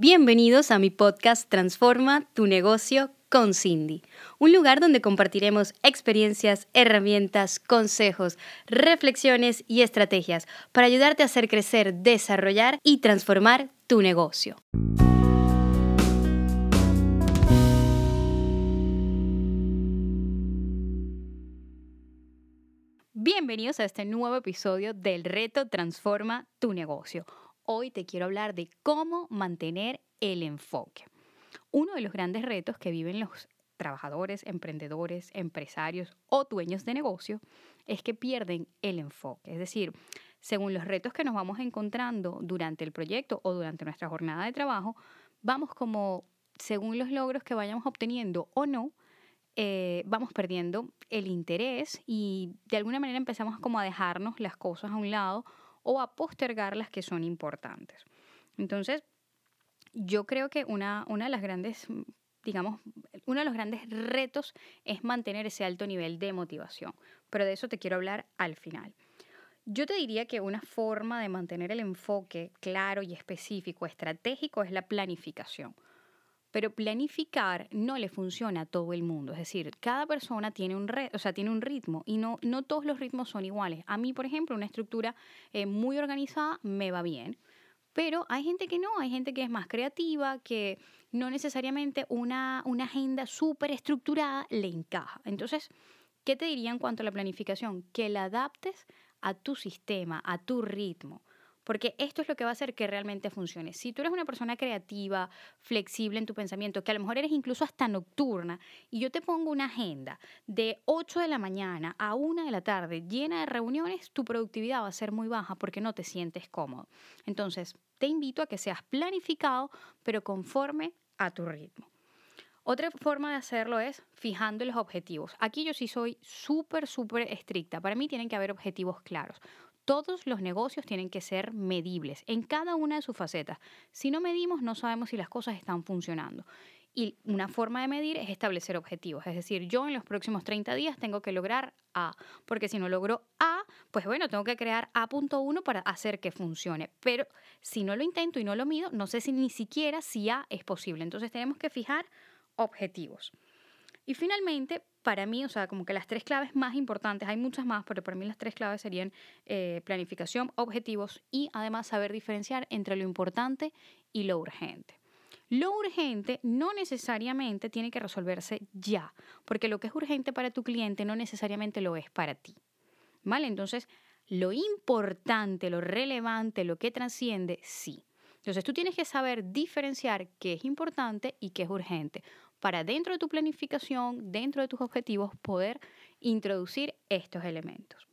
Bienvenidos a mi podcast Transforma tu negocio con Cindy, un lugar donde compartiremos experiencias, herramientas, consejos, reflexiones y estrategias para ayudarte a hacer crecer, desarrollar y transformar tu negocio. Bienvenidos a este nuevo episodio del reto Transforma tu negocio hoy te quiero hablar de cómo mantener el enfoque. Uno de los grandes retos que viven los trabajadores, emprendedores, empresarios o dueños de negocio es que pierden el enfoque. Es decir, según los retos que nos vamos encontrando durante el proyecto o durante nuestra jornada de trabajo, vamos como, según los logros que vayamos obteniendo o no, eh, vamos perdiendo el interés y de alguna manera empezamos como a dejarnos las cosas a un lado o a postergar las que son importantes. Entonces, yo creo que una, una de las grandes, digamos, uno de los grandes retos es mantener ese alto nivel de motivación, pero de eso te quiero hablar al final. Yo te diría que una forma de mantener el enfoque claro y específico, estratégico, es la planificación. Pero planificar no le funciona a todo el mundo. Es decir, cada persona tiene un, o sea, tiene un ritmo y no, no todos los ritmos son iguales. A mí, por ejemplo, una estructura eh, muy organizada me va bien. Pero hay gente que no, hay gente que es más creativa, que no necesariamente una, una agenda súper estructurada le encaja. Entonces, ¿qué te diría en cuanto a la planificación? Que la adaptes a tu sistema, a tu ritmo porque esto es lo que va a hacer que realmente funcione. Si tú eres una persona creativa, flexible en tu pensamiento, que a lo mejor eres incluso hasta nocturna, y yo te pongo una agenda de 8 de la mañana a 1 de la tarde llena de reuniones, tu productividad va a ser muy baja porque no te sientes cómodo. Entonces, te invito a que seas planificado, pero conforme a tu ritmo. Otra forma de hacerlo es fijando los objetivos. Aquí yo sí soy súper, súper estricta. Para mí tienen que haber objetivos claros. Todos los negocios tienen que ser medibles en cada una de sus facetas. Si no medimos, no sabemos si las cosas están funcionando. Y una forma de medir es establecer objetivos. Es decir, yo en los próximos 30 días tengo que lograr A, porque si no logro A, pues bueno, tengo que crear A.1 para hacer que funcione. Pero si no lo intento y no lo mido, no sé si ni siquiera si A es posible. Entonces tenemos que fijar objetivos. Y finalmente, para mí, o sea, como que las tres claves más importantes, hay muchas más, pero para mí las tres claves serían eh, planificación, objetivos y además saber diferenciar entre lo importante y lo urgente. Lo urgente no necesariamente tiene que resolverse ya, porque lo que es urgente para tu cliente no necesariamente lo es para ti. ¿Vale? Entonces, lo importante, lo relevante, lo que trasciende, sí. Entonces, tú tienes que saber diferenciar qué es importante y qué es urgente para dentro de tu planificación, dentro de tus objetivos, poder introducir estos elementos.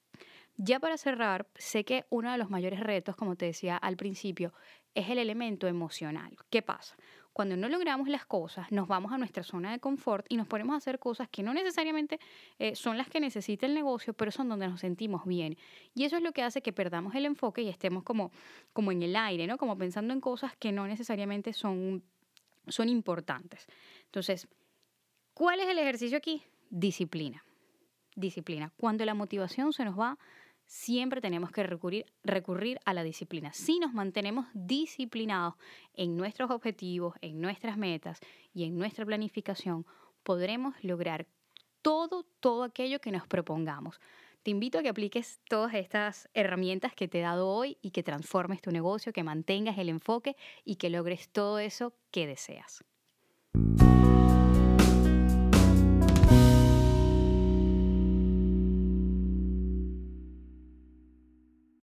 Ya para cerrar, sé que uno de los mayores retos, como te decía al principio, es el elemento emocional. ¿Qué pasa? Cuando no logramos las cosas, nos vamos a nuestra zona de confort y nos ponemos a hacer cosas que no necesariamente eh, son las que necesita el negocio, pero son donde nos sentimos bien. Y eso es lo que hace que perdamos el enfoque y estemos como, como en el aire, ¿no? Como pensando en cosas que no necesariamente son son importantes. Entonces, ¿cuál es el ejercicio aquí? Disciplina. Disciplina. Cuando la motivación se nos va, siempre tenemos que recurrir, recurrir a la disciplina. Si nos mantenemos disciplinados en nuestros objetivos, en nuestras metas y en nuestra planificación, podremos lograr todo, todo aquello que nos propongamos. Te invito a que apliques todas estas herramientas que te he dado hoy y que transformes tu negocio, que mantengas el enfoque y que logres todo eso que deseas.